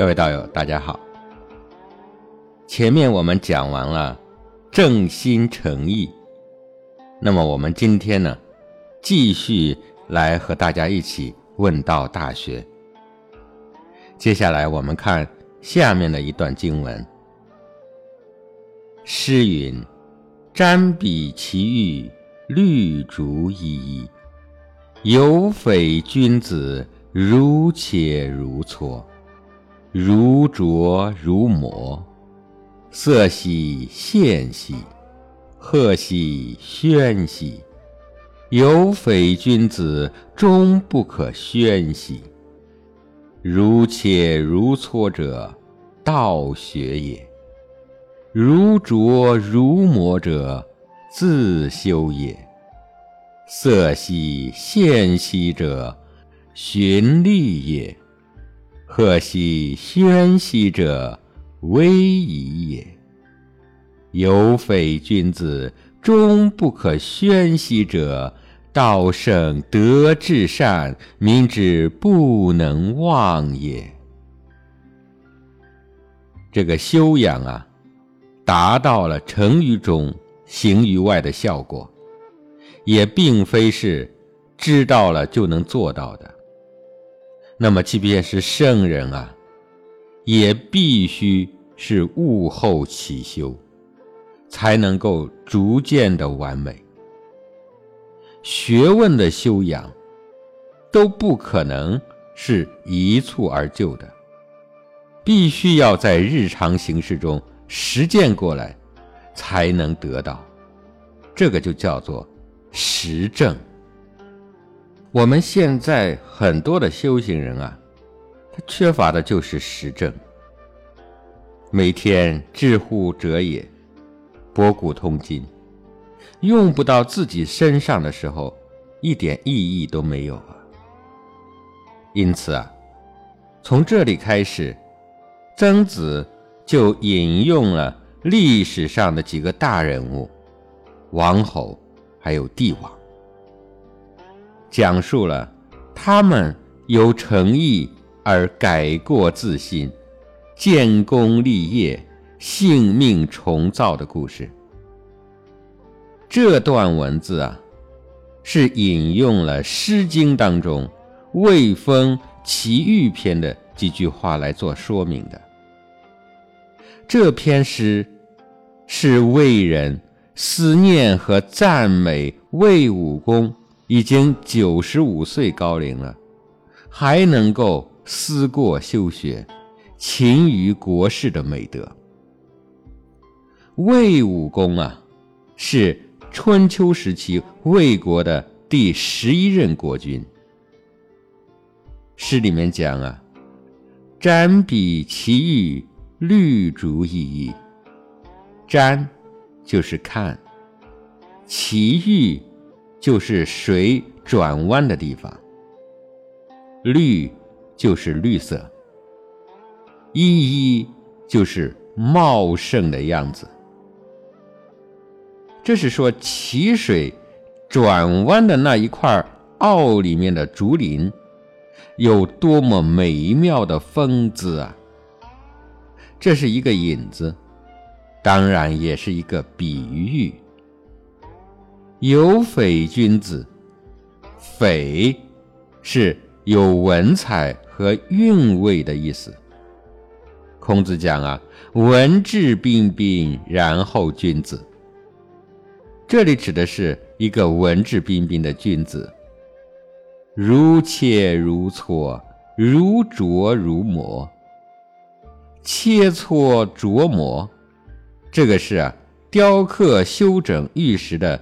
各位道友，大家好。前面我们讲完了正心诚意，那么我们今天呢，继续来和大家一起问道《大学》。接下来我们看下面的一段经文：诗云：“瞻彼其玉，绿竹依依，有匪君子，如切如磋。”如琢如磨，色兮宪兮，赫兮喧兮，有匪君子，终不可宣兮。如切如磋者，道学也；如琢如磨者，自修也。色兮宪兮者，循律也。赫兮喧兮者，威仪也；有匪君子，终不可宣兮者，道圣德至善，民之不能忘也。这个修养啊，达到了成于中、行于外的效果，也并非是知道了就能做到的。那么，即便是圣人啊，也必须是悟后起修，才能够逐渐的完美。学问的修养都不可能是一蹴而就的，必须要在日常形式中实践过来，才能得到。这个就叫做实证。我们现在很多的修行人啊，他缺乏的就是实证。每天知乎者也，博古通今，用不到自己身上的时候，一点意义都没有啊。因此啊，从这里开始，曾子就引用了历史上的几个大人物，王侯，还有帝王。讲述了他们有诚意而改过自新、建功立业、性命重造的故事。这段文字啊，是引用了《诗经》当中《卫风·齐豫篇》的几句话来做说明的。这篇诗是魏人思念和赞美魏武公。已经九十五岁高龄了，还能够思过修学，勤于国事的美德。魏武公啊，是春秋时期魏国的第十一任国君。诗里面讲啊，“瞻彼其玉，绿竹依依。”瞻就是看，其玉。就是水转弯的地方，绿就是绿色，依依就是茂盛的样子。这是说奇水转弯的那一块坳里面的竹林，有多么美妙的风姿啊！这是一个引子，当然也是一个比喻。有匪君子，匪是有文采和韵味的意思。孔子讲啊，文质彬彬，然后君子。这里指的是一个文质彬彬的君子，如切如磋，如琢如磨。切磋琢磨，这个是啊，雕刻修整玉石的。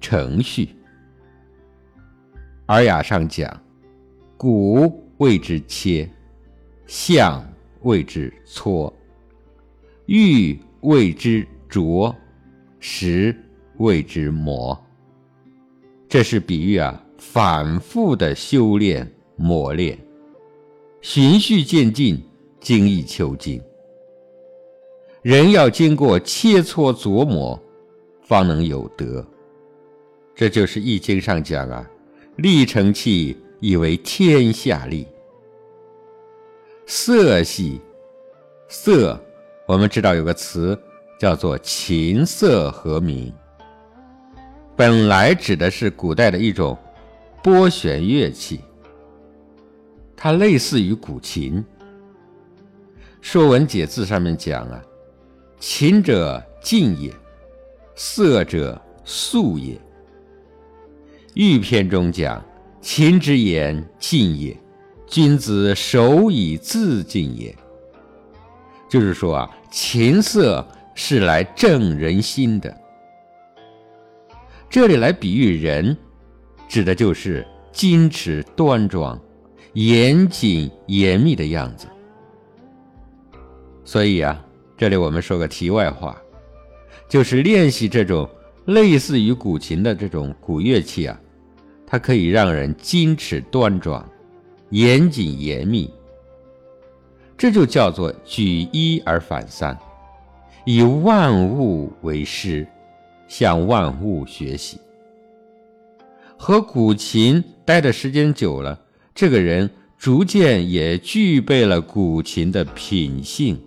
程序，《尔雅》上讲：“古谓之切，象谓之搓，玉谓之琢，石谓之磨。”这是比喻啊，反复的修炼磨练，循序渐进，精益求精。人要经过切磋琢磨，方能有德。这就是《易经》上讲啊，“立成器，以为天下利。”色系色，我们知道有个词叫做琴瑟和鸣，本来指的是古代的一种拨弦乐器，它类似于古琴。《说文解字》上面讲啊，琴者静也，色者素也。玉篇中讲，琴之言静也，君子守以自静也。就是说啊，琴瑟是来正人心的。这里来比喻人，指的就是矜持端庄、严谨严密的样子。所以啊，这里我们说个题外话，就是练习这种类似于古琴的这种古乐器啊，它可以让人矜持端庄、严谨严密。这就叫做举一而反三，以万物为师，向万物学习。和古琴待的时间久了，这个人逐渐也具备了古琴的品性。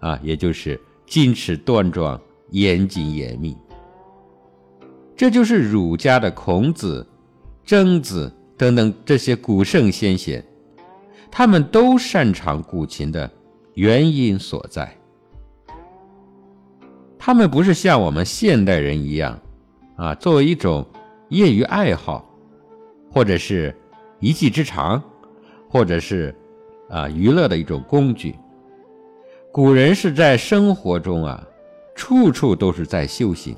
啊，也就是矜持端庄、严谨严密，这就是儒家的孔子、曾子等等这些古圣先贤，他们都擅长古琴的原因所在。他们不是像我们现代人一样，啊，作为一种业余爱好，或者是一技之长，或者是啊娱乐的一种工具。古人是在生活中啊，处处都是在修行。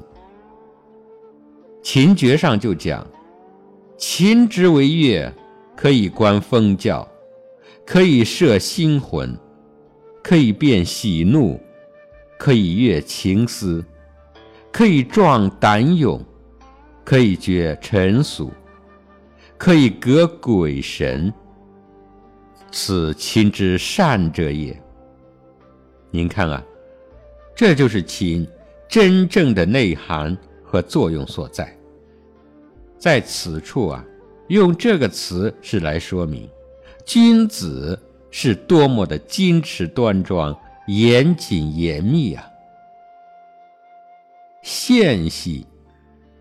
琴诀上就讲：琴之为乐，可以观风教，可以摄心魂，可以辨喜怒，可以悦情思，可以壮胆勇，可以绝尘俗，可以隔鬼神。此琴之善者也。您看啊，这就是琴真正的内涵和作用所在。在此处啊，用这个词是来说明，君子是多么的矜持端庄、严谨严密啊。献兮，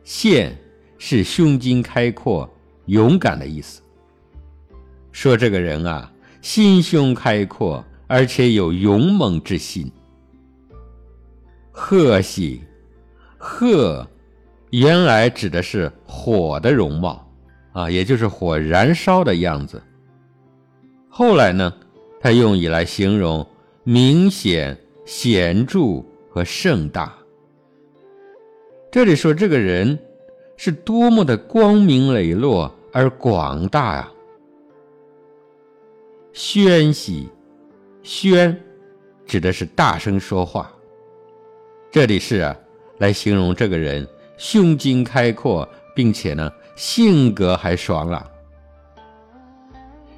献是胸襟开阔、勇敢的意思。说这个人啊，心胸开阔。而且有勇猛之心。鹤兮，鹤原来指的是火的容貌啊，也就是火燃烧的样子。后来呢，它用以来形容明显、显著和盛大。这里说这个人是多么的光明磊落而广大啊！宣兮。宣，指的是大声说话。这里是啊，来形容这个人胸襟开阔，并且呢，性格还爽朗。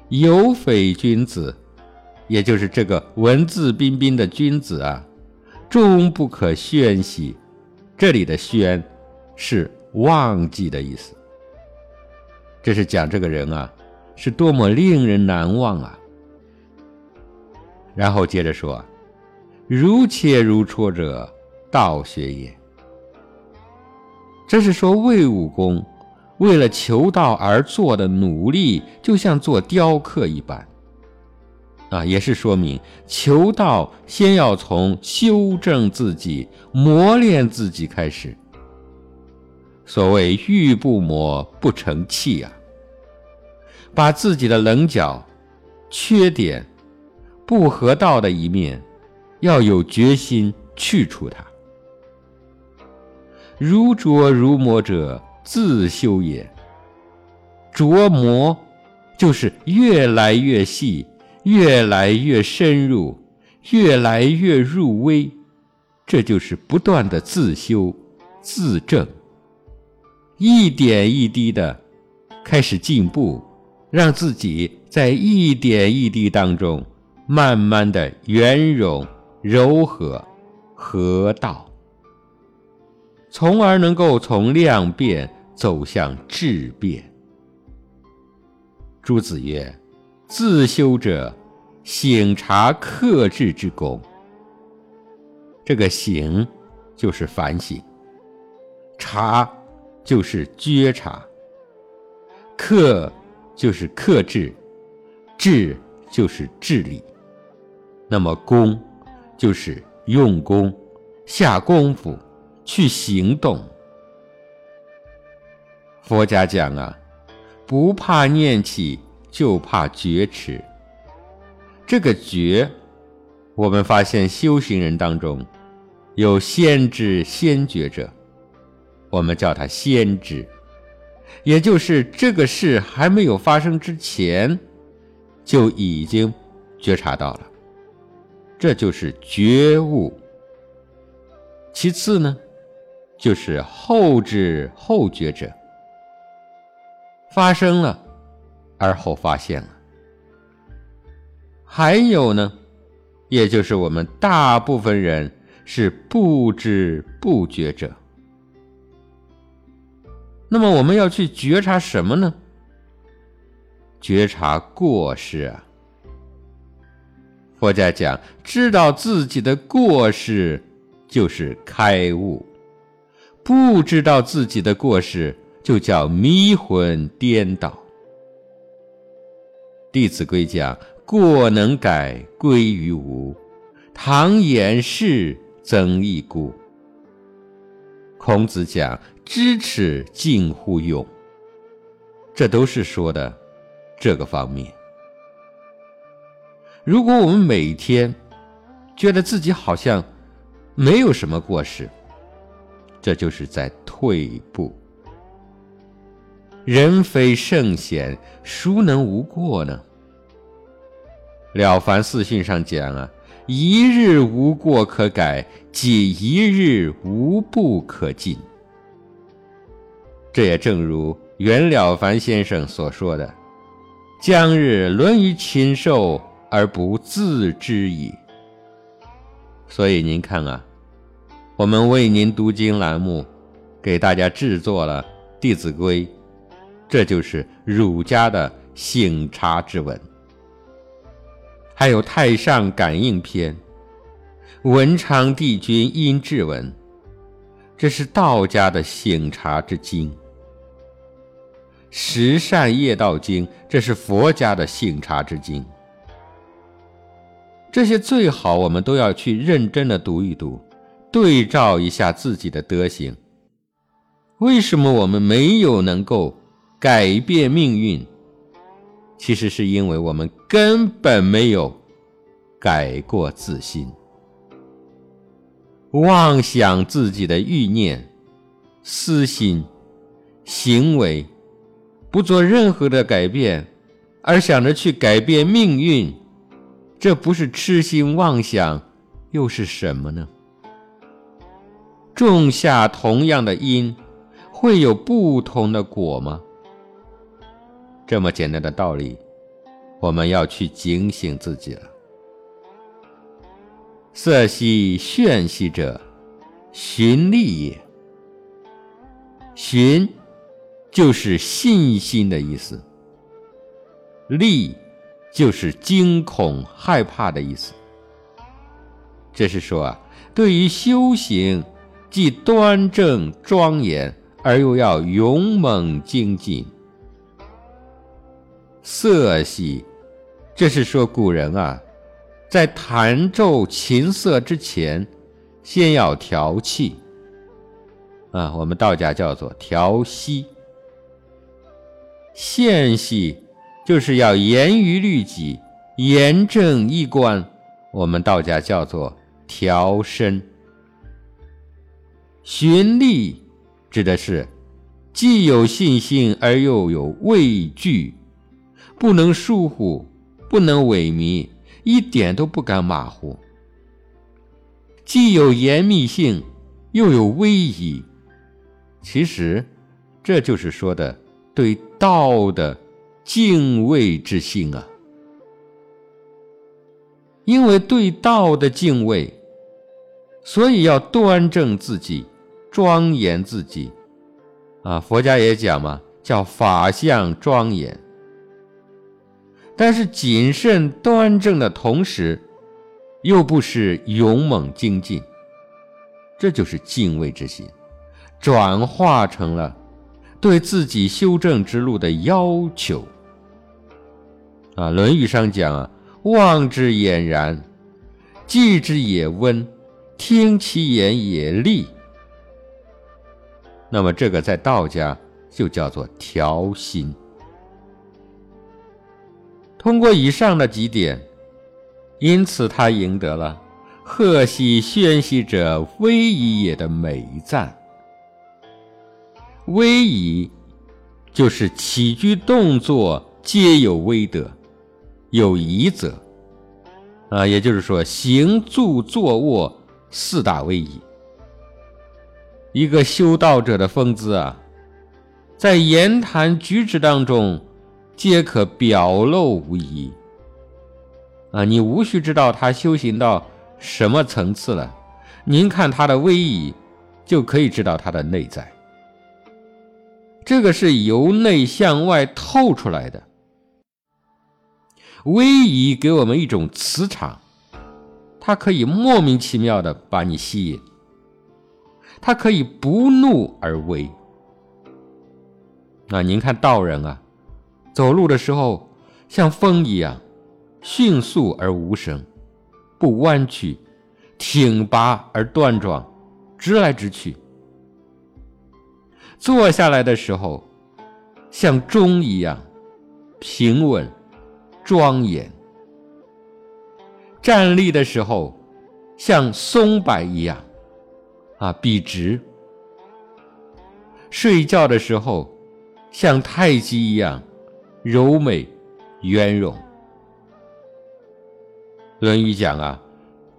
有匪君子，也就是这个文质彬彬的君子啊，终不可宣兮。这里的宣，是忘记的意思。这是讲这个人啊，是多么令人难忘啊。然后接着说：“如切如磋者，道学也。”这是说魏武功为了求道而做的努力，就像做雕刻一般。啊，也是说明求道先要从修正自己、磨练自己开始。所谓“玉不磨不成器”啊，把自己的棱角、缺点。不合道的一面，要有决心去除它。如琢如磨者，自修也。琢磨就是越来越细，越来越深入，越来越入微，这就是不断的自修自正，一点一滴的开始进步，让自己在一点一滴当中。慢慢的圆融、柔和、合道，从而能够从量变走向质变。朱子曰：“自修者，醒察克制之功。这个醒就是反省，察就是觉察，克就是克制，制就是治理。那么功就是用功、下功夫去行动。佛家讲啊，不怕念起，就怕觉迟。这个觉，我们发现修行人当中，有先知先觉者，我们叫他先知，也就是这个事还没有发生之前，就已经觉察到了，这就是觉悟。其次呢，就是后知后觉者。发生了，而后发现了。还有呢，也就是我们大部分人是不知不觉者。那么我们要去觉察什么呢？觉察过失啊！佛家讲，知道自己的过失就是开悟，不知道自己的过失。就叫迷魂颠倒。《弟子规》讲：“过能改，归于无；唐言是，增益故。”孔子讲：“知耻近乎勇。”这都是说的这个方面。如果我们每天觉得自己好像没有什么过失，这就是在退步。人非圣贤，孰能无过呢？《了凡四训》上讲啊：“一日无过可改，即一日无不可进。”这也正如袁了凡先生所说的：“将日沦于禽兽而不自知矣。”所以您看啊，我们为您读经栏目，给大家制作了《弟子规》。这就是儒家的醒察之文，还有《太上感应篇》《文昌帝君阴骘文》，这是道家的醒察之经；《十善业道经》，这是佛家的醒察之经。这些最好我们都要去认真的读一读，对照一下自己的德行。为什么我们没有能够？改变命运，其实是因为我们根本没有改过自新，妄想自己的欲念、私心、行为，不做任何的改变，而想着去改变命运，这不是痴心妄想，又是什么呢？种下同样的因，会有不同的果吗？这么简单的道理，我们要去警醒自己了。色兮炫兮者，寻利也。寻，就是信心的意思；利，就是惊恐害怕的意思。这是说啊，对于修行，既端正庄严，而又要勇猛精进。色系，这是说古人啊，在弹奏琴瑟之前，先要调气。啊，我们道家叫做调息。线系，就是要严于律己，严正衣冠，我们道家叫做调身。循吏，指的是既有信心而又有畏惧。不能疏忽，不能萎靡，一点都不敢马虎。既有严密性，又有威仪。其实，这就是说的对道的敬畏之心啊。因为对道的敬畏，所以要端正自己，庄严自己。啊，佛家也讲嘛，叫法相庄严。但是谨慎端正的同时，又不失勇猛精进。这就是敬畏之心，转化成了对自己修正之路的要求。啊，《论语》上讲啊，望之俨然，继之也温，听其言也厉。那么这个在道家就叫做调心。通过以上的几点，因此他赢得了。贺兮宣兮者，威仪也的美赞。威仪就是起居动作皆有威德，有仪则啊，也就是说，行住坐卧四大威仪。一个修道者的风姿啊，在言谈举止当中，皆可表露无遗啊，你无需知道他修行到。什么层次了？您看他的威仪，就可以知道他的内在。这个是由内向外透出来的。威仪给我们一种磁场，它可以莫名其妙的把你吸引，他可以不怒而威。那您看道人啊，走路的时候像风一样，迅速而无声。不弯曲，挺拔而端庄，直来直去。坐下来的时候，像钟一样平稳庄严；站立的时候，像松柏一样啊笔直；睡觉的时候，像太极一样柔美圆融。《论语》讲啊，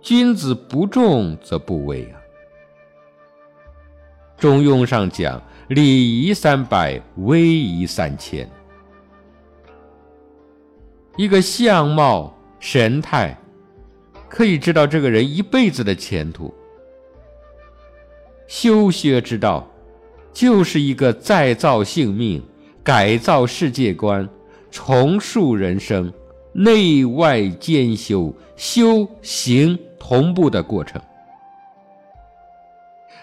君子不重则不威啊。《中庸》上讲，礼仪三百，威仪三千。一个相貌神态，可以知道这个人一辈子的前途。修学之道，就是一个再造性命、改造世界观、重塑人生。内外兼修、修行同步的过程，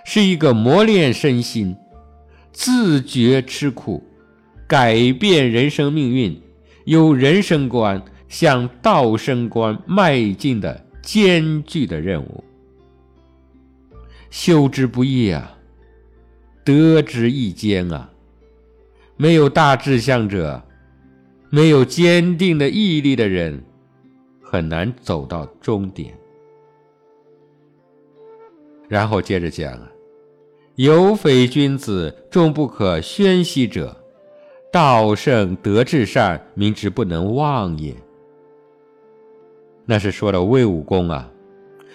是一个磨练身心、自觉吃苦、改变人生命运、由人生观向道生观迈进的艰巨的任务。修之不易啊，得之亦艰啊！没有大志向者。没有坚定的毅力的人，很难走到终点。然后接着讲啊，有匪君子，终不可宣兮者，道圣德至善，民之不能忘也。那是说的魏武公啊，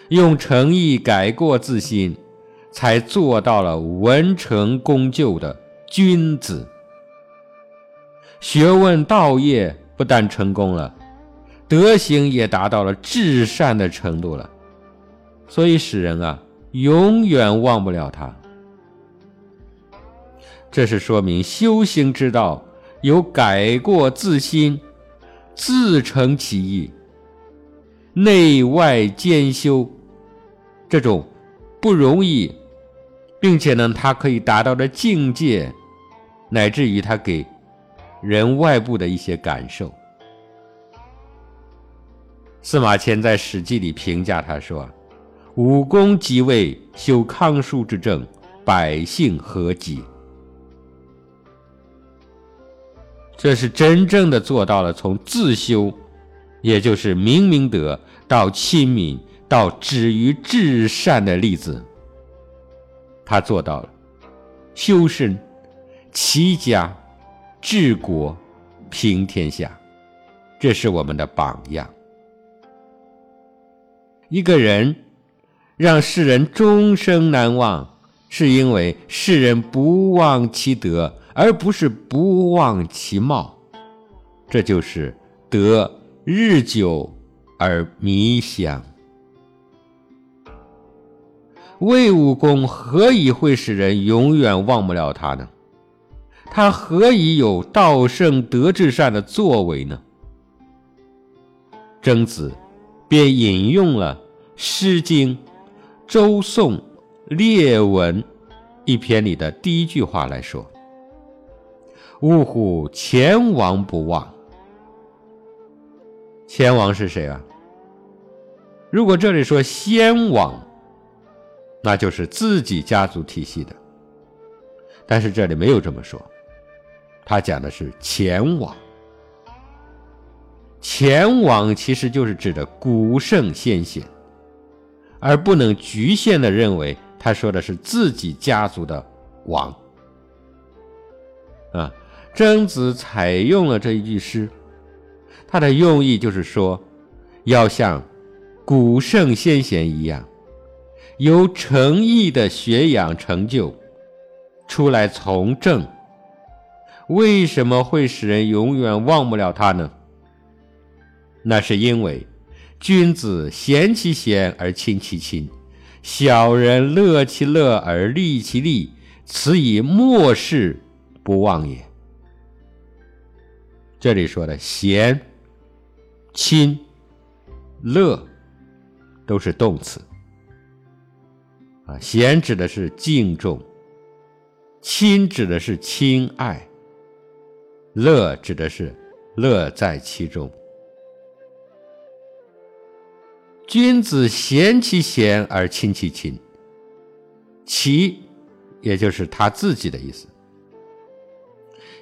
用诚意改过自新，才做到了文成功就的君子。学问道业不但成功了，德行也达到了至善的程度了，所以使人啊永远忘不了他。这是说明修行之道有改过自新、自成其意、内外兼修这种不容易，并且呢，他可以达到的境界，乃至于他给。人外部的一些感受。司马迁在《史记》里评价他说：“武功即位，修康叔之政，百姓和吉。”这是真正的做到了从自修，也就是明明德，到亲民，到止于至善的例子。他做到了修身、齐家。治国平天下，这是我们的榜样。一个人让世人终生难忘，是因为世人不忘其德，而不是不忘其貌。这就是德日久而弥香。魏武功何以会使人永远忘不了他呢？他何以有道圣德至善的作为呢？曾子便引用了《诗经·周颂·列文》一篇里的第一句话来说：“呜呼，前王不忘。”前王是谁啊？如果这里说先王，那就是自己家族体系的。但是这里没有这么说，他讲的是前王。前王其实就是指的古圣先贤，而不能局限的认为他说的是自己家族的王。啊，曾子采用了这一句诗。他的用意就是说，要像古圣先贤一样，有诚意的学养成就，出来从政。为什么会使人永远忘不了他呢？那是因为君子贤其贤而亲其亲，小人乐其乐而利其利，此以莫世不忘也。这里说的贤。亲、乐都是动词啊，贤指的是敬重，亲指的是亲爱，乐指的是乐在其中。君子贤其贤而亲其亲，其也就是他自己的意思，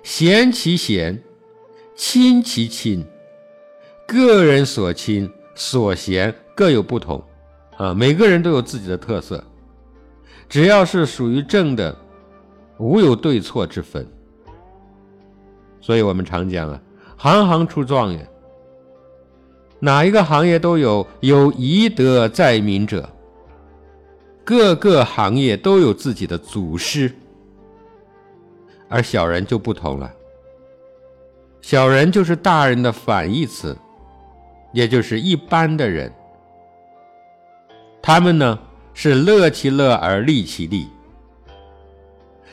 贤其贤，亲其亲。个人所亲所贤各有不同，啊，每个人都有自己的特色。只要是属于正的，无有对错之分。所以我们常讲啊，行行出状元。哪一个行业都有有遗德在民者，各个行业都有自己的祖师，而小人就不同了。小人就是大人的反义词。也就是一般的人，他们呢是乐其乐而利其利，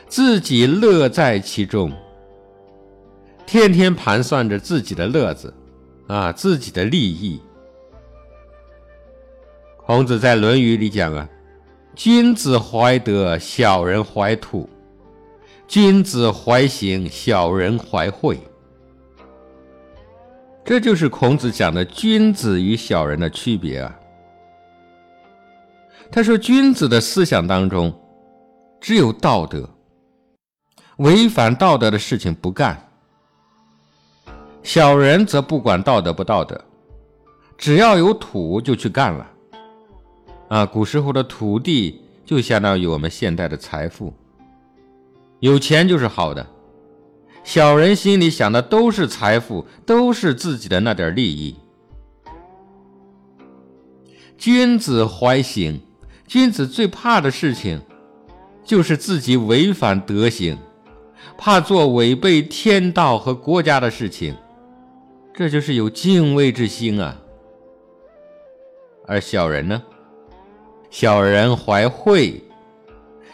自己乐在其中，天天盘算着自己的乐子，啊，自己的利益。孔子在《论语》里讲啊：“君子怀德，小人怀土；君子怀行，小人怀惠。”这就是孔子讲的君子与小人的区别啊。他说，君子的思想当中只有道德，违反道德的事情不干；小人则不管道德不道德，只要有土就去干了。啊，古时候的土地就相当于我们现代的财富，有钱就是好的。小人心里想的都是财富，都是自己的那点利益。君子怀行，君子最怕的事情就是自己违反德行，怕做违背天道和国家的事情，这就是有敬畏之心啊。而小人呢？小人怀惠，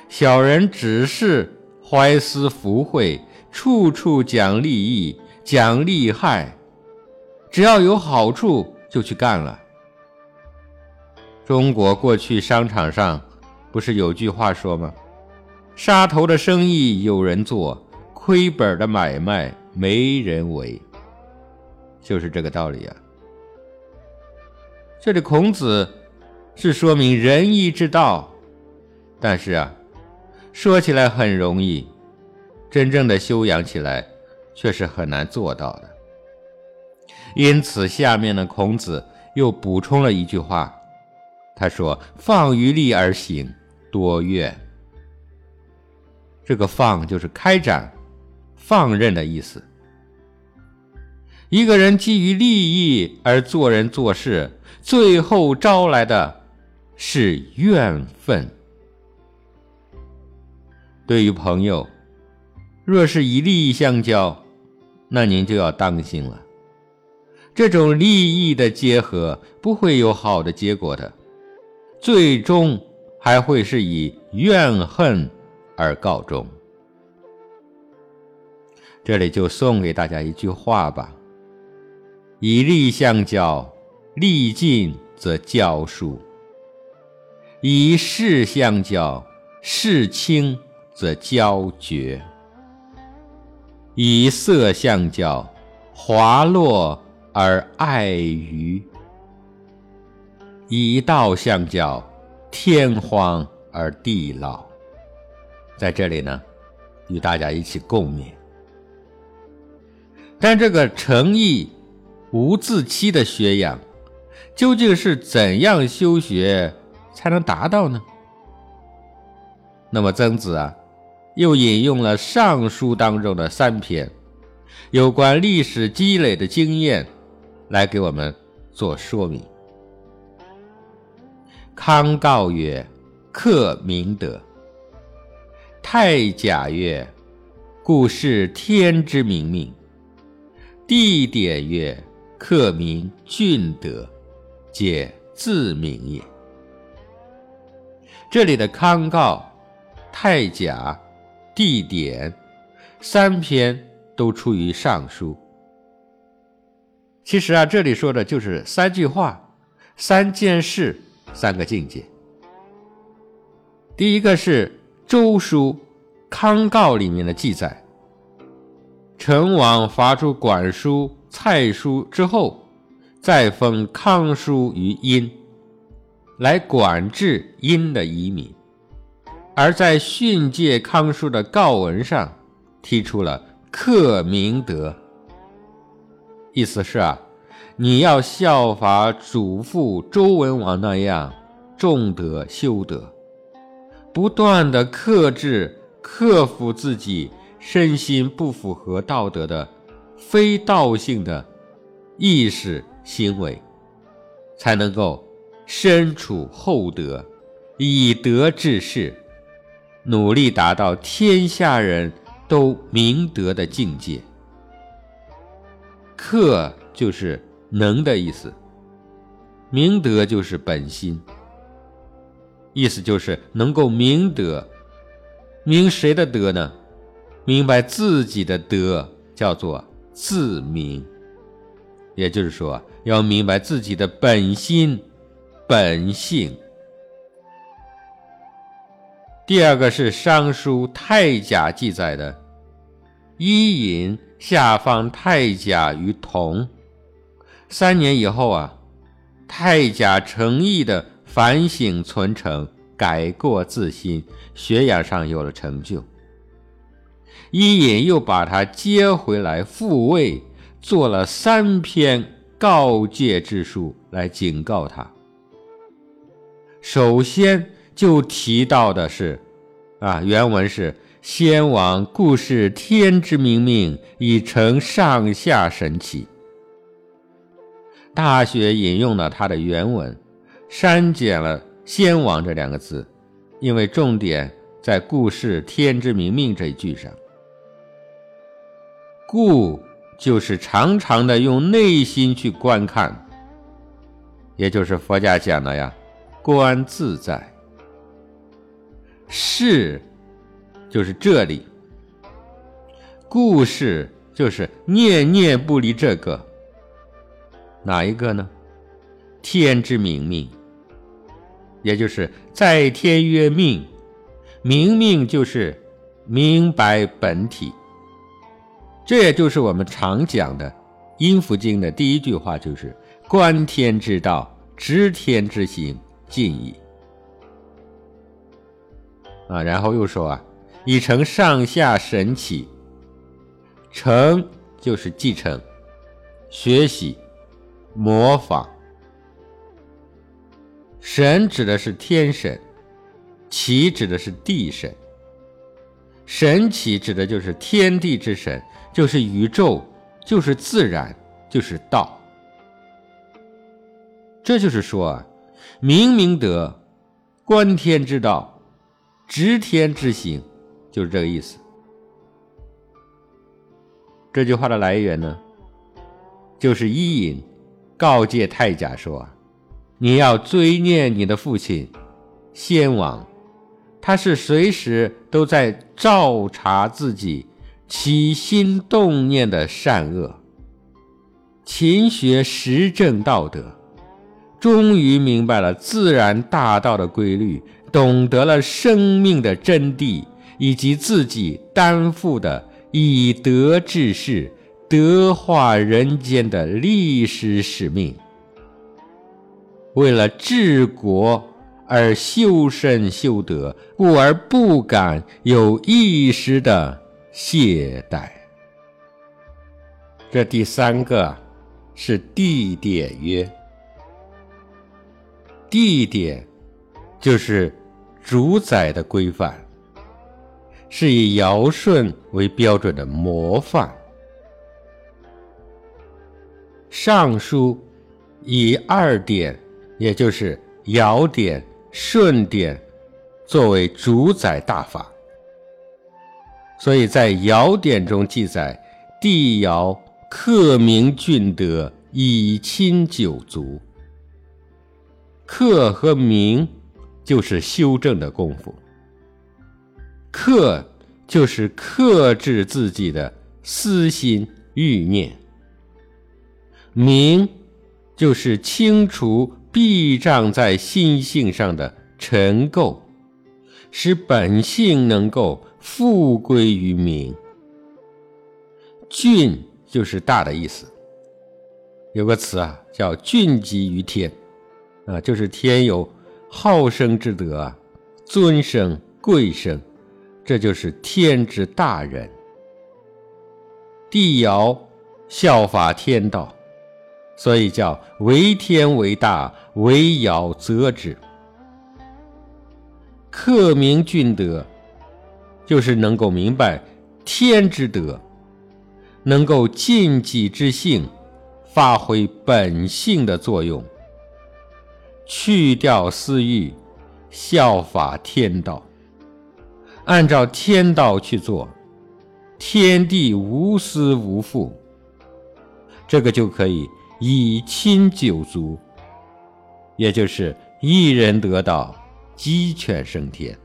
小人只是怀思福慧。处处讲利益，讲利害，只要有好处就去干了。中国过去商场上不是有句话说吗？杀头的生意有人做，亏本的买卖没人为，就是这个道理啊。这里孔子是说明仁义之道，但是啊，说起来很容易。真正的修养起来，却是很难做到的。因此，下面的孔子又补充了一句话，他说：“放于利而行，多怨。”这个“放”就是开展、放任的意思。一个人基于利益而做人做事，最后招来的是怨愤。对于朋友。若是以利益相交，那您就要当心了。这种利益的结合不会有好的结果的，最终还会是以怨恨而告终。这里就送给大家一句话吧：以利相交，力尽则教书。以势相交，事轻则交绝；以色相交，滑落而爱愚；以道相交，天荒而地老。在这里呢，与大家一起共勉。但这个诚意无自欺的学养，究竟是怎样修学才能达到呢？那么曾子啊，又引用了《尚书》当中的三篇有关历史积累的经验，来给我们做说明。康告曰：“克明德。”太甲曰：“故是天之明命。”地点曰：“克明俊德，皆自明也。”这里的康告、太甲、地点三篇都出于《尚书》。其实啊，这里说的就是三句话、三件事、三个境界。第一个是《周书·康诰》里面的记载。成王伐出管叔、蔡叔之后，再封康叔于殷，来管制殷的移民。而在训诫康叔的告文上，提出了克明德，意思是啊，你要效法祖父周文王那样重德修德，不断的克制、克服自己。身心不符合道德的非道性的意识行为，才能够身处厚德，以德治世，努力达到天下人都明德的境界。克就是能的意思，明德就是本心，意思就是能够明德，明谁的德呢？明白自己的德叫做自明，也就是说，要明白自己的本心、本性。第二个是《尚书太甲》记载的：伊尹下放太甲于同，三年以后啊，太甲诚意的反省存诚，改过自新，学养上有了成就。伊尹又把他接回来复位，做了三篇告诫之书来警告他。首先就提到的是，啊，原文是：“先王故是天之明命，以成上下神奇。”大学引用了他的原文，删减了“先王”这两个字，因为重点在“故事天之明命”这一句上。故就是常常的用内心去观看，也就是佛家讲的呀，观自在。事就是这里，故事就是念念不离这个，哪一个呢？天之明命，也就是在天曰命，明命就是明白本体。这也就是我们常讲的《阴符经》的第一句话，就是“观天之道，知天之行，尽矣”。啊，然后又说啊，“以成上下神奇。”成就是继承、学习、模仿。神指的是天神，奇指的是地神。神奇指的就是天地之神。就是宇宙，就是自然，就是道。这就是说啊，明明德，观天之道，执天之行，就是这个意思。这句话的来源呢，就是伊尹告诫太甲说：“你要追念你的父亲先王，他是随时都在照察自己。”起心动念的善恶，勤学实证道德，终于明白了自然大道的规律，懂得了生命的真谛，以及自己担负的以德治世、德化人间的历史使命。为了治国而修身修德，故而不敢有一时的懈怠。这第三个是地点曰。地点就是主宰的规范，是以尧舜为标准的模范。尚书以二典，也就是尧典、舜典作为主宰大法，所以在尧典中记载，帝尧克明俊德，以亲九族。克和明就是修正的功夫。克就是克制自己的私心欲念，明就是清除壁障在心性上的尘垢，使本性能够复归于明。俊就是大的意思，有个词啊叫俊极于天。啊，就是天有好生之德啊，尊生贵生，这就是天之大人。帝尧效法天道，所以叫为天为大，为尧则之。克明俊德，就是能够明白天之德，能够尽己之性，发挥本性的作用。去掉私欲，效法天道，按照天道去做，天地无私无负，这个就可以以亲九族，也就是一人得道，鸡犬升天。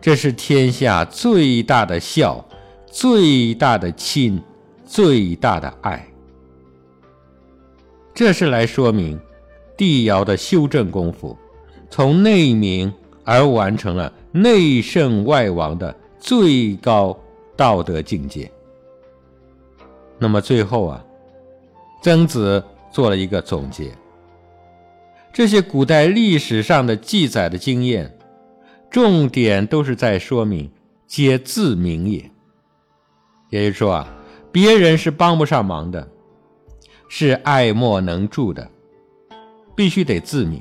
这是天下最大的孝，最大的亲，最大的爱。这是来说明。帝尧的修正功夫，从内明而完成了内圣外王的最高道德境界。那么最后啊，曾子做了一个总结：这些古代历史上的记载的经验，重点都是在说明皆自明也。也就是说啊，别人是帮不上忙的，是爱莫能助的。必须得自明。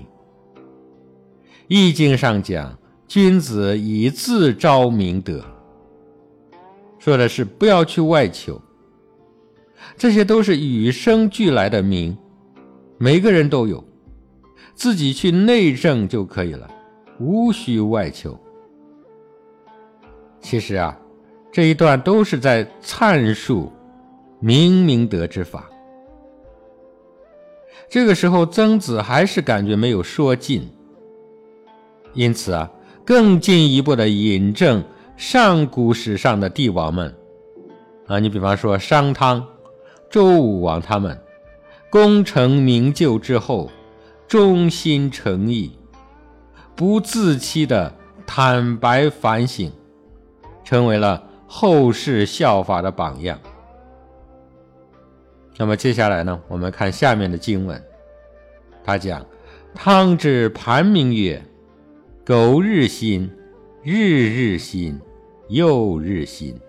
易经上讲，君子以自昭明德，说的是不要去外求，这些都是与生俱来的明，每个人都有，自己去内证就可以了，无需外求。其实啊，这一段都是在阐述明明德之法。这个时候，曾子还是感觉没有说尽，因此啊，更进一步的引证上古史上的帝王们，啊，你比方说商汤、周武王他们，功成名就之后，忠心诚意、不自欺的坦白反省，成为了后世效法的榜样。那么接下来呢？我们看下面的经文，他讲：“汤之盘铭曰：‘苟日新，日日新，又日新。’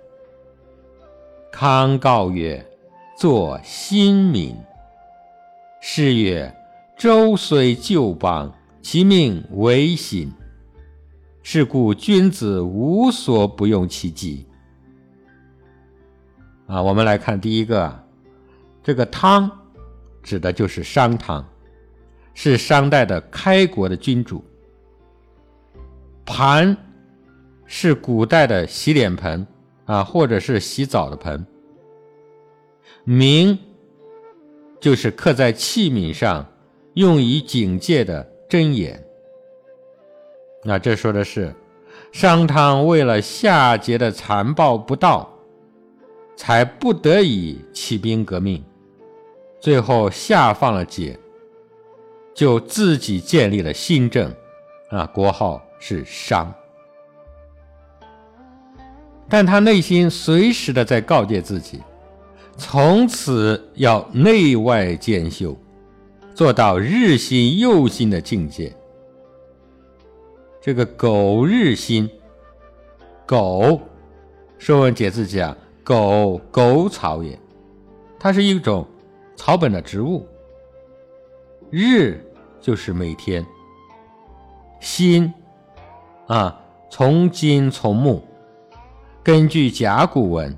康告曰：‘作新民。’是曰：‘周虽旧邦，其命维新。是故君子无所不用其极。’啊，我们来看第一个。”这个汤，指的就是商汤，是商代的开国的君主。盘，是古代的洗脸盆啊，或者是洗澡的盆。名，就是刻在器皿上，用以警戒的针眼。那这说的是，商汤为了夏桀的残暴不道，才不得已起兵革命。最后下放了桀，就自己建立了新政，啊，国号是商。但他内心随时的在告诫自己，从此要内外兼修，做到日新又新的境界。这个苟日新，苟，《说文解字》讲苟，苟草也，它是一种草本的植物。日就是每天，新，啊，从金从木。根据甲骨文，“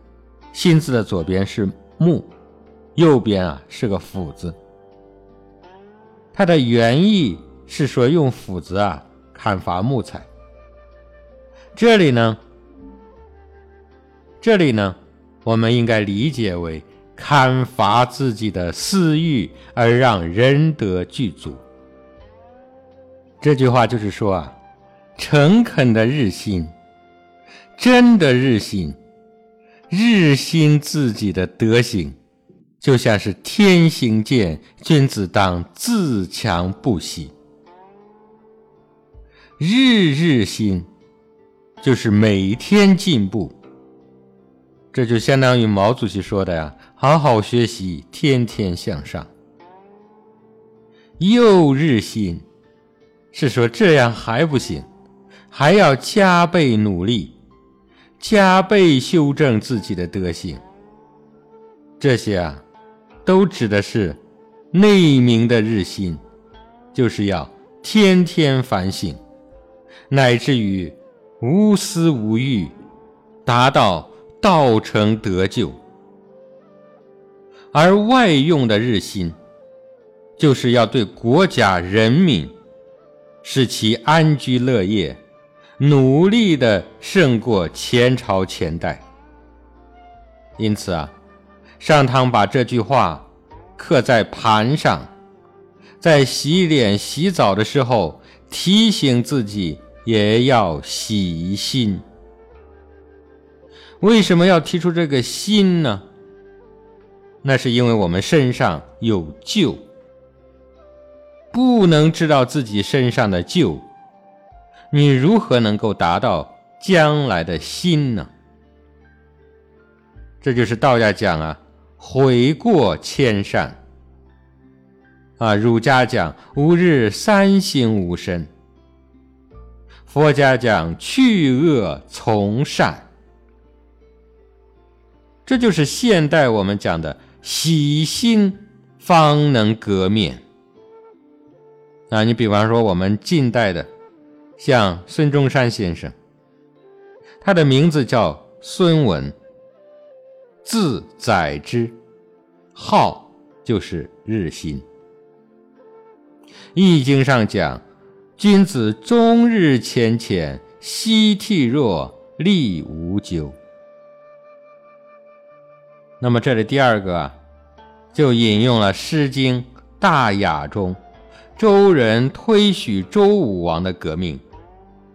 心”字的左边是木，右边啊是个斧子。它的原意是说用斧子啊砍伐木材。这里呢，这里呢，我们应该理解为砍伐自己的私欲，而让仁德具足。这句话就是说啊，诚恳的日心。真的日心，日新自己的德行，就像是天行健，君子当自强不息。日日新，就是每天进步。这就相当于毛主席说的呀：“好好学习，天天向上。”又日新，是说这样还不行，还要加倍努力。加倍修正自己的德行，这些啊，都指的是内明的日心，就是要天天反省，乃至于无私无欲，达到道成得救。而外用的日心，就是要对国家人民，使其安居乐业。努力的胜过前朝前代，因此啊，上汤把这句话刻在盘上，在洗脸洗澡的时候提醒自己也要洗心。为什么要提出这个心呢？那是因为我们身上有旧，不能知道自己身上的旧。你如何能够达到将来的心呢？这就是道家讲啊，悔过迁善。啊，儒家讲吾日三省吾身，佛家讲去恶从善。这就是现代我们讲的洗心方能革面。啊，你比方说我们近代的。像孙中山先生，他的名字叫孙文，字载之，号就是日新。易经上讲，君子终日浅浅，夕惕若，力无咎。那么这里第二个，就引用了《诗经·大雅》中周人推许周武王的革命。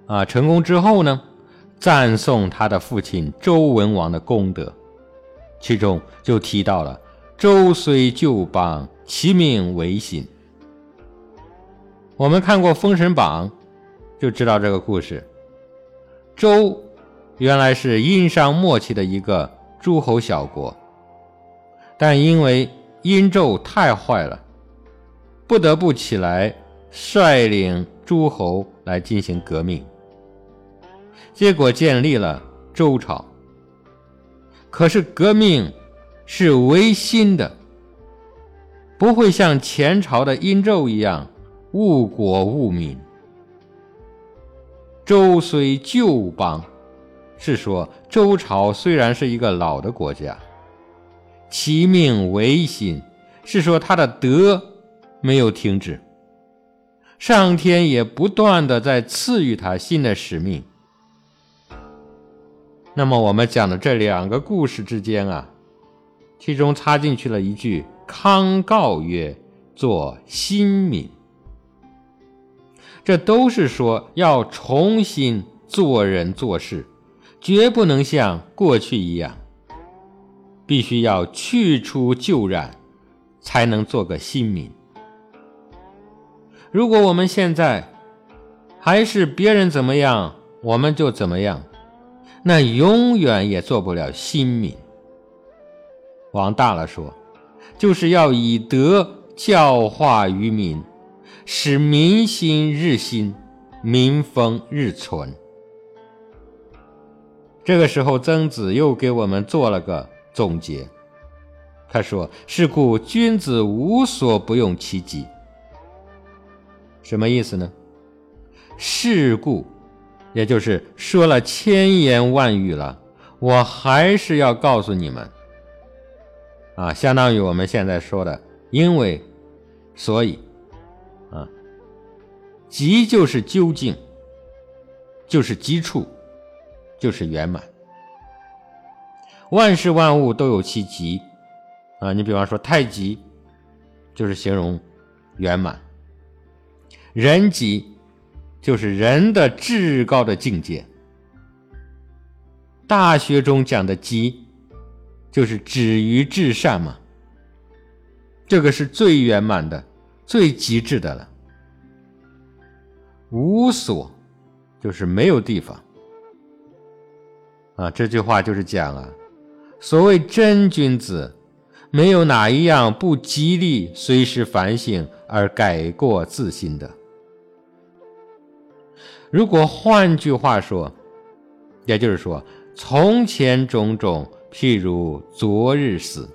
啊，成功之后呢，赞颂他的父亲周文王的功德，其中就提到了“周虽旧邦，其命维新”。我们看过《封神榜》，就知道这个故事。周原来是殷商末期的一个诸侯小国，但因为殷纣太坏了，不得不起来率领诸侯来进行革命。结果建立了周朝。可是革命是维新的，不会像前朝的殷纣一样误国误民。周虽旧邦，是说周朝虽然是一个老的国家，其命维新，是说他的德没有停止，上天也不断的在赐予他新的使命。那么我们讲的这两个故事之间啊，其中插进去了一句：“康告曰，做新民。”这都是说要重新做人做事，绝不能像过去一样，必须要去除旧染，才能做个新民。如果我们现在还是别人怎么样，我们就怎么样，那永远也做不了新民。往大了说，就是要以德教化于民，使民心日新，民风日存。这个时候，曾子又给我们做了个总结。他说：“是故君子无所不用其极。”什么意思呢？是故，也就是说了千言万语了，我还是要告诉你们。啊，相当于我们现在说的，因为，所以，啊，极就是究竟，就是基础，就是圆满。万事万物都有其极，啊，你比方说太极，就是形容圆满；人极，就是人的至高的境界。大学中讲的极。就是止于至善嘛，这个是最圆满的、最极致的了。无所，就是没有地方。啊，这句话就是讲啊，所谓真君子，没有哪一样不极力随时反省而改过自新的。如果换句话说，也就是说，从前种种。譬如昨日死，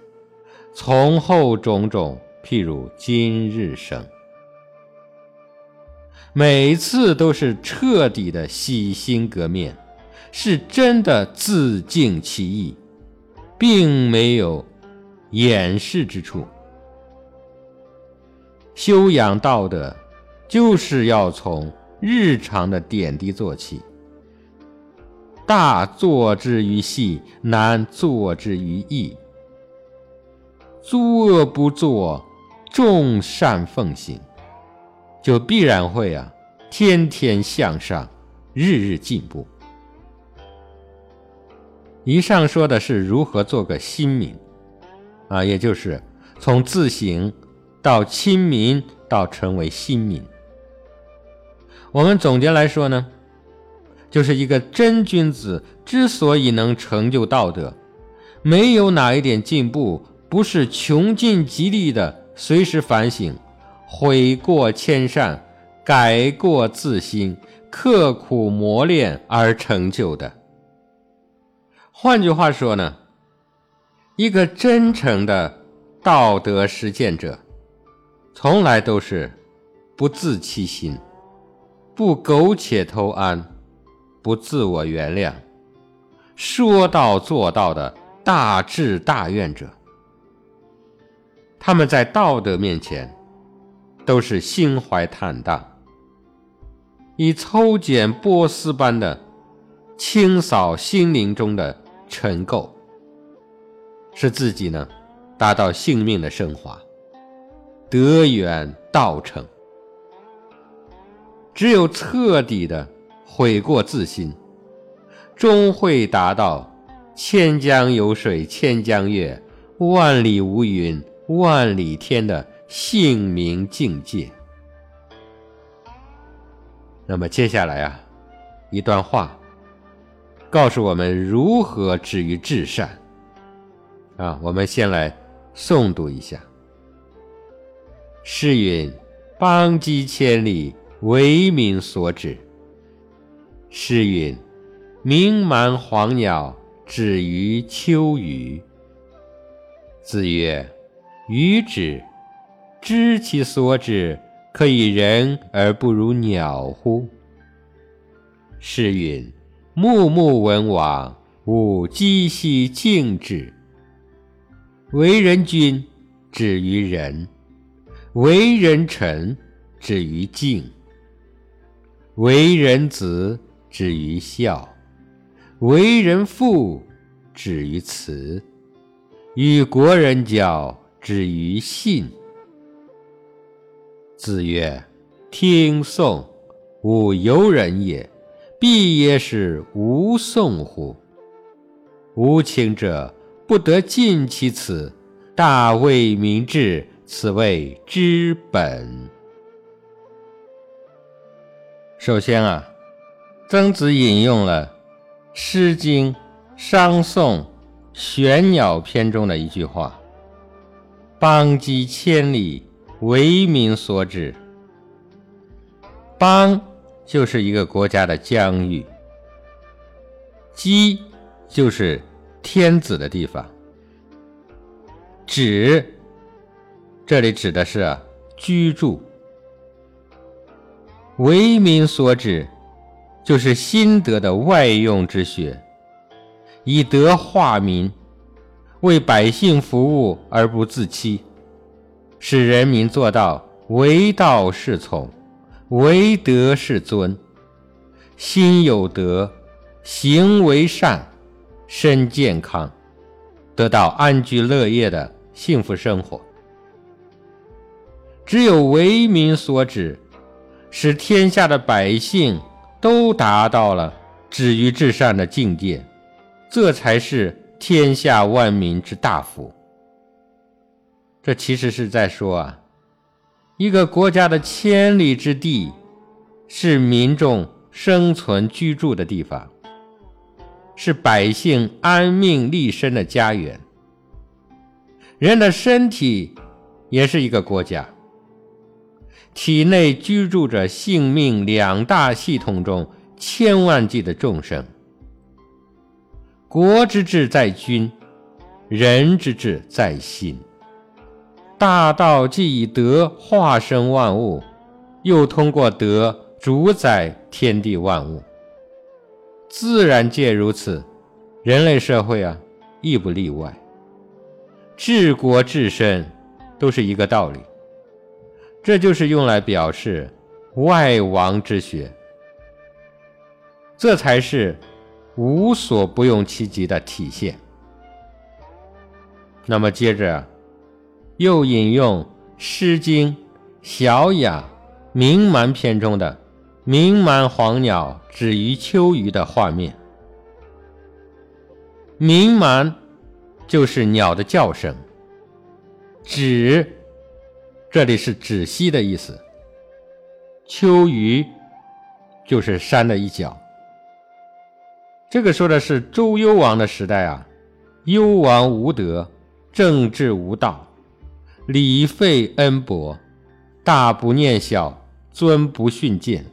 从后种种；譬如今日生。每次都是彻底的洗心革面，是真的自净其意，并没有掩饰之处。修养道德，就是要从日常的点滴做起。大作之于细，难作之于易。诸恶不作，众善奉行，就必然会啊，天天向上，日日进步。以上说的是如何做个新民，啊，也就是从自省到亲民，到成为新民。我们总结来说呢？就是一个真君子之所以能成就道德，没有哪一点进步不是穷尽极力的随时反省、悔过迁善、改过自新、刻苦磨练而成就的。换句话说呢，一个真诚的道德实践者，从来都是不自欺心、不苟且偷安。不自我原谅，说到做到的大智大愿者，他们在道德面前都是心怀坦荡，以抽茧剥丝般的清扫心灵中的尘垢，使自己呢达到性命的升华，德远道成。只有彻底的。悔过自新，终会达到“千江有水千江月，万里无云万里天”的性明境界。那么接下来啊，一段话告诉我们如何止于至善。啊，我们先来诵读一下。诗云：“邦畿千里，为民所指。”诗云：“名蛮黄鸟，止于秋雨。”子曰：“予止，知其所止，可以人而不如鸟乎？”诗云：“穆穆文王，吾积兮敬之。”为人君，止于仁；为人臣，止于敬；为人子。止于孝，为人父；止于慈，与国人交；止于信。子曰：“听讼，吾犹人也，必也是无讼乎？无情者不得尽其辞，大为民治，此谓之本。”首先啊，曾子引用了《诗经·商颂·玄鸟》篇中的一句话：“邦畿千里，为民所指。”邦就是一个国家的疆域，畿就是天子的地方。指，这里指的是居住。为民所指，就是心德的外用之学，以德化民，为百姓服务而不自欺，使人民做到为道是从，为德是尊，心有德，行为善，身健康，得到安居乐业的幸福生活。只有为民所指。使天下的百姓都达到了止于至善的境界，这才是天下万民之大福。这其实是在说啊，一个国家的千里之地，是民众生存居住的地方，是百姓安命立身的家园。人的身体也是一个国家。体内居住着性命两大系统中千万计的众生。国之治在君，人之治在心。大道既以德化生万物，又通过德主宰天地万物。自然界如此，人类社会啊亦不例外。治国治身都是一个道理。这就是用来表示外王之学，这才是无所不用其极的体现。那么接着又引用《诗经·小雅·鸣蛮篇》中的“鸣蛮黄鸟，止于秋鱼”的画面。鸣蛮就是鸟的叫声，止。这里是止息的意思。秋鱼就是山的一角。这个说的是周幽王的时代啊，幽王无德，政治无道，礼废恩薄，大不念小，尊不训贱，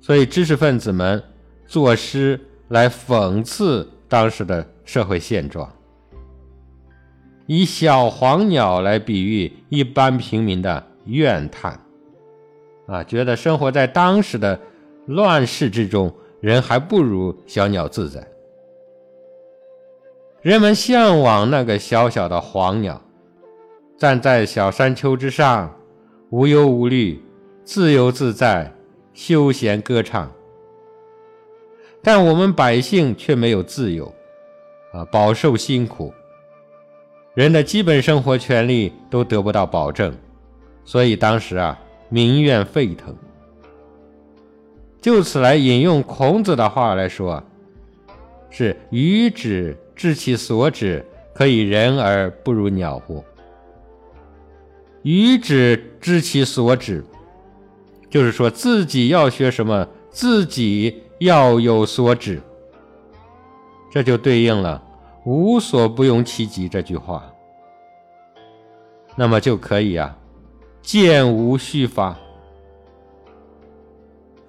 所以知识分子们作诗来讽刺当时的社会现状。以小黄鸟来比喻一般平民的怨叹，啊，觉得生活在当时的乱世之中，人还不如小鸟自在。人们向往那个小小的黄鸟，站在小山丘之上，无忧无虑，自由自在，休闲歌唱。但我们百姓却没有自由，啊，饱受辛苦。人的基本生活权利都得不到保证，所以当时啊，民怨沸腾。就此来引用孔子的话来说，是“予止知其所止，可以人而不如鸟乎？”“予止知其所止”，就是说自己要学什么，自己要有所止。这就对应了。无所不用其极这句话，那么就可以啊，见无虚发。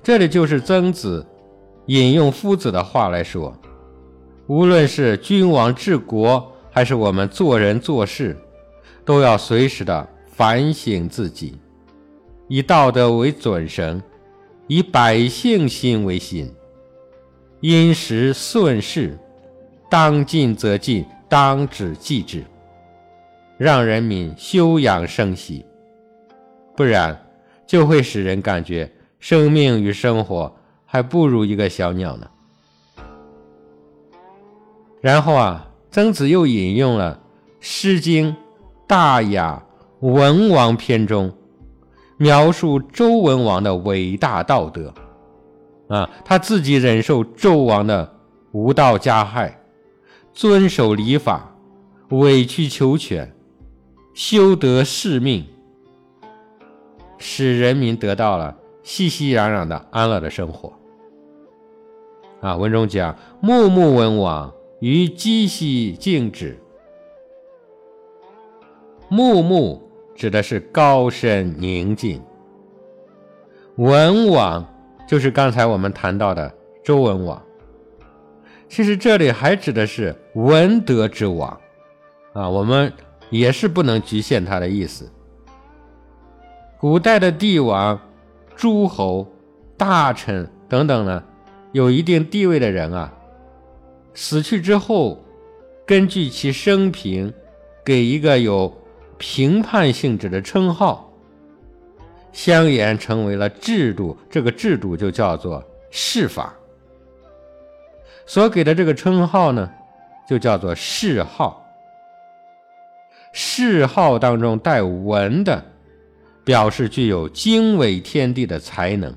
这里就是曾子引用夫子的话来说，无论是君王治国，还是我们做人做事，都要随时的反省自己，以道德为准绳，以百姓心为心，因时顺势。当进则进，当止即止，让人民休养生息，不然就会使人感觉生命与生活还不如一个小鸟呢。然后啊，曾子又引用了《诗经·大雅·文王篇》中描述周文王的伟大道德啊，他自己忍受纣王的无道加害。遵守礼法，委曲求全，修得世命，使人民得到了熙熙攘攘的安乐的生活。啊，文中讲“穆穆文王于鸡兮静止”，穆穆指的是高深宁静，文王就是刚才我们谈到的周文王。其实这里还指的是文德之王，啊，我们也是不能局限他的意思。古代的帝王、诸侯、大臣等等呢，有一定地位的人啊，死去之后，根据其生平，给一个有评判性质的称号，相沿成为了制度。这个制度就叫做谥法。所给的这个称号呢，就叫做谥号。谥号当中带“文”的，表示具有经纬天地的才能，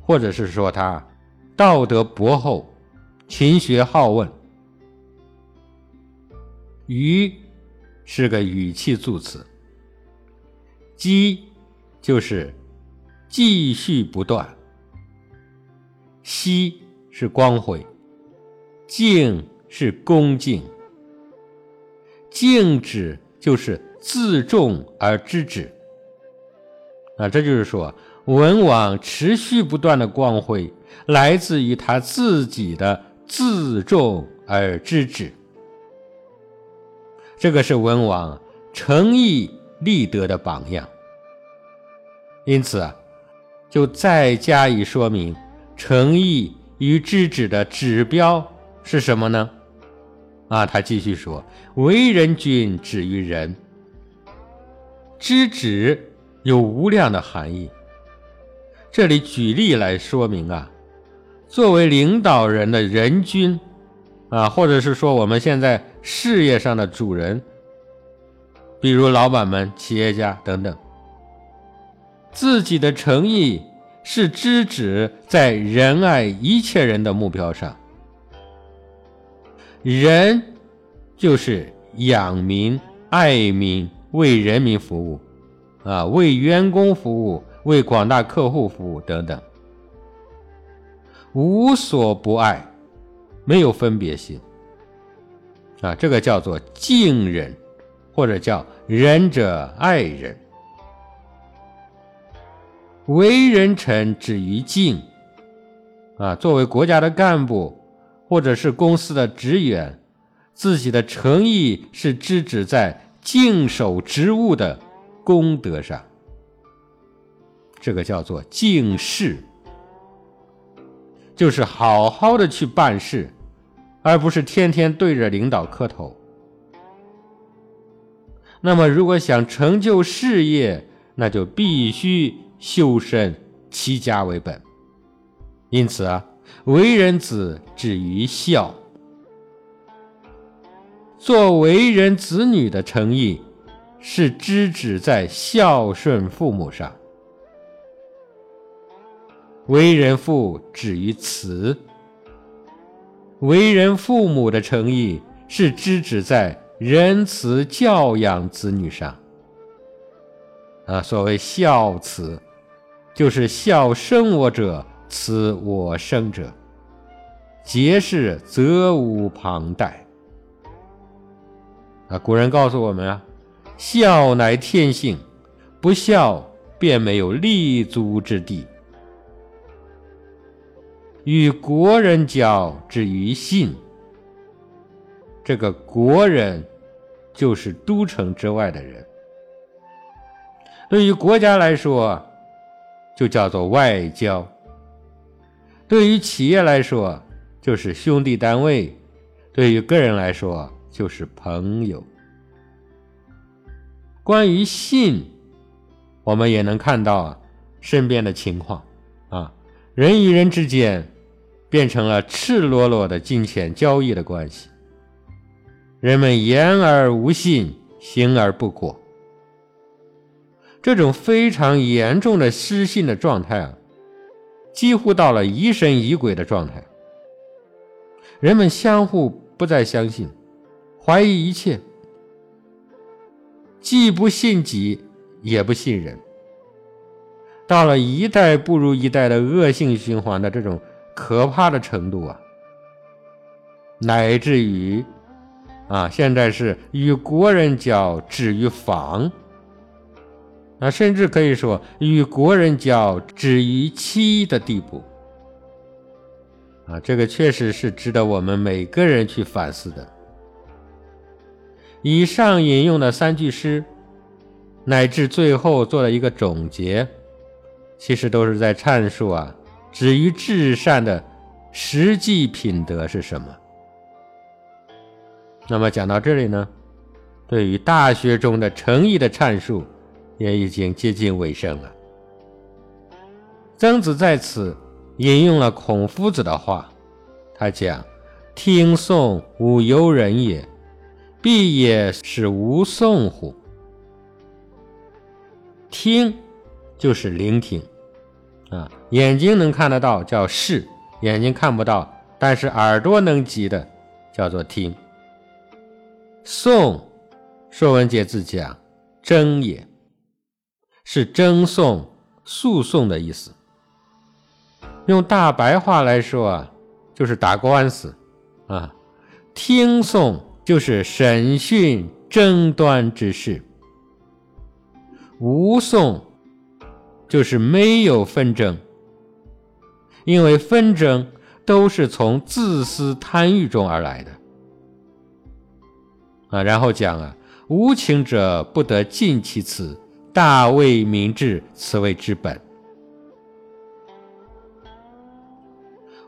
或者是说他道德博厚、勤学好问。于是个语气助词，积就是继续不断，熙是光辉。静是恭敬，敬止就是自重而知止。啊，这就是说，文王持续不断的光辉，来自于他自己的自重而知止。这个是文王诚意立德的榜样。因此啊，就再加以说明，诚意与知止的指标。是什么呢？啊，他继续说：“为人君，止于仁。知止有无量的含义。这里举例来说明啊，作为领导人的人君啊，或者是说我们现在事业上的主人，比如老板们、企业家等等，自己的诚意是知止在仁爱一切人的目标上。”人就是养民、爱民、为人民服务，啊，为员工服务、为广大客户服务等等，无所不爱，没有分别心，啊，这个叫做敬人，或者叫仁者爱人。为人臣止于敬，啊，作为国家的干部。或者是公司的职员，自己的诚意是支指在敬守职务的功德上，这个叫做敬事，就是好好的去办事，而不是天天对着领导磕头。那么，如果想成就事业，那就必须修身齐家为本。因此啊。为人子止于孝，做为人子女的诚意是知止在孝顺父母上；为人父止于慈，为人父母的诚意是知止在仁慈教养子女上。啊，所谓孝慈，就是孝生我者。此我生者，皆是责无旁贷。啊，古人告诉我们啊，孝乃天性，不孝便没有立足之地。与国人交之于信，这个国人就是都城之外的人。对于国家来说，就叫做外交。对于企业来说，就是兄弟单位；对于个人来说，就是朋友。关于信，我们也能看到啊，身边的情况啊，人与人之间变成了赤裸裸的金钱交易的关系。人们言而无信，行而不果，这种非常严重的失信的状态啊。几乎到了疑神疑鬼的状态，人们相互不再相信，怀疑一切，既不信己，也不信人。到了一代不如一代的恶性循环的这种可怕的程度啊，乃至于啊，现在是与国人交止于防，啊，甚至可以说与国人交止于欺的地步，啊，这个确实是值得我们每个人去反思的。以上引用的三句诗，乃至最后做了一个总结。其实都是在阐述啊，止于至善的实际品德是什么。那么讲到这里呢，对于《大学》中的诚意的阐述也已经接近尾声了。曾子在此引用了孔夫子的话，他讲：“听讼无由人也，必也是无讼乎？”听。就是聆听，啊，眼睛能看得到叫视，眼睛看不到，但是耳朵能及的叫做听。颂，《说文解字》讲争也，是争讼、诉讼的意思。用大白话来说啊，就是打官司，啊，听讼就是审讯争端之事，无讼。就是没有纷争，因为纷争都是从自私贪欲中而来的啊。然后讲啊，无情者不得尽其辞，大为民治，此谓之本。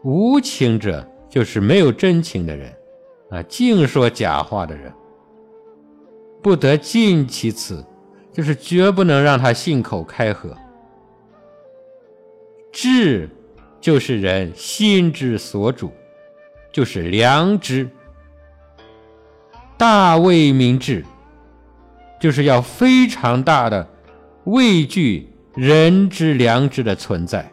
无情者就是没有真情的人啊，净说假话的人，不得尽其词，就是绝不能让他信口开河。智就是人心之所主，就是良知。大为民治，就是要非常大的畏惧人之良知的存在。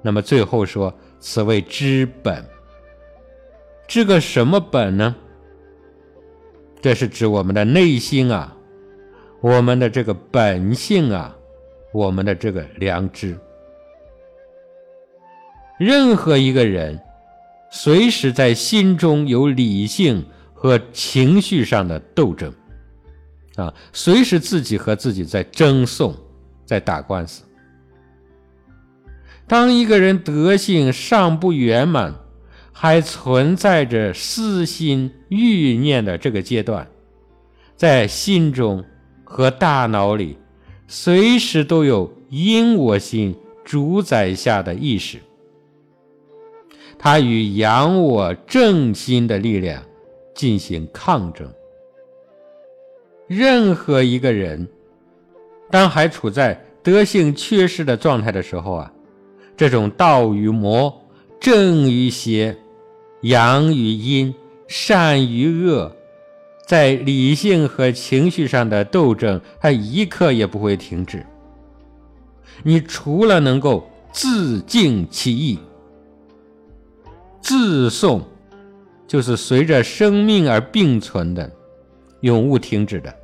那么最后说，此谓知本。这个什么本呢？这是指我们的内心啊，我们的这个本性啊。我们的这个良知，任何一个人，随时在心中有理性和情绪上的斗争，啊，随时自己和自己在争讼，在打官司。当一个人德性尚不圆满，还存在着私心欲念的这个阶段，在心中和大脑里。随时都有因我心主宰下的意识，它与阳我正心的力量进行抗争。任何一个人，当还处在德性缺失的状态的时候啊，这种道与魔、正与邪、阳与阴、善与恶。在理性和情绪上的斗争，它一刻也不会停止。你除了能够自净其意，自颂，就是随着生命而并存的，永无停止的。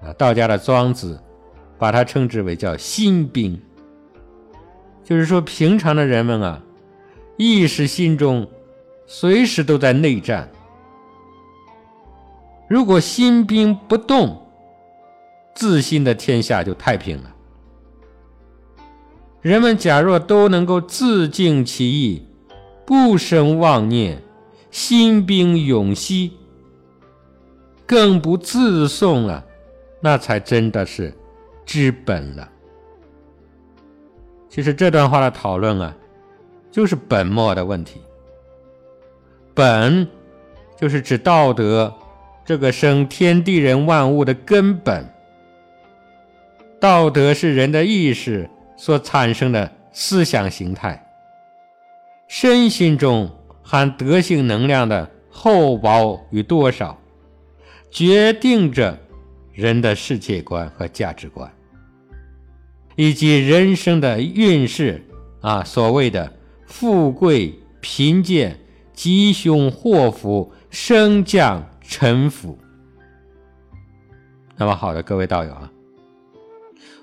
啊，道家的庄子把它称之为叫心兵，就是说平常的人们啊，意识心中随时都在内战。如果心兵不动，自信的天下就太平了。人们假若都能够自净其意，不生妄念，心兵永息，更不自诵了，那才真的是知本了。其实这段话的讨论啊，就是本末的问题。本就是指道德。这个生天地人万物的根本，道德是人的意识所产生的思想形态，身心中含德性能量的厚薄与多少，决定着人的世界观和价值观，以及人生的运势啊，所谓的富贵贫贱、吉凶祸福、升降。沉浮。那么好的，各位道友啊，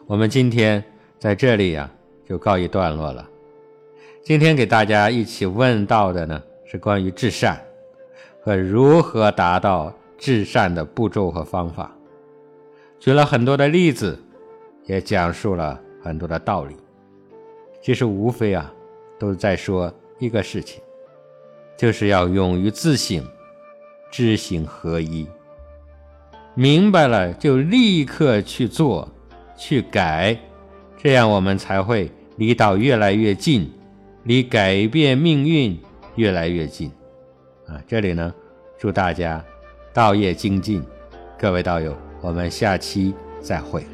我们今天在这里呀，就告一段落了。今天给大家一起问到的呢，是关于至善和如何达到至善的步骤和方法，举了很多的例子，也讲述了很多的道理。其实无非啊，都是在说一个事情，就是要勇于自省，知行合一。明白了就立刻去做，去改，这样我们才会离道越来越近，离改变命运越来越近。啊，这里呢，祝大家道业精进，各位道友，我们下期再会。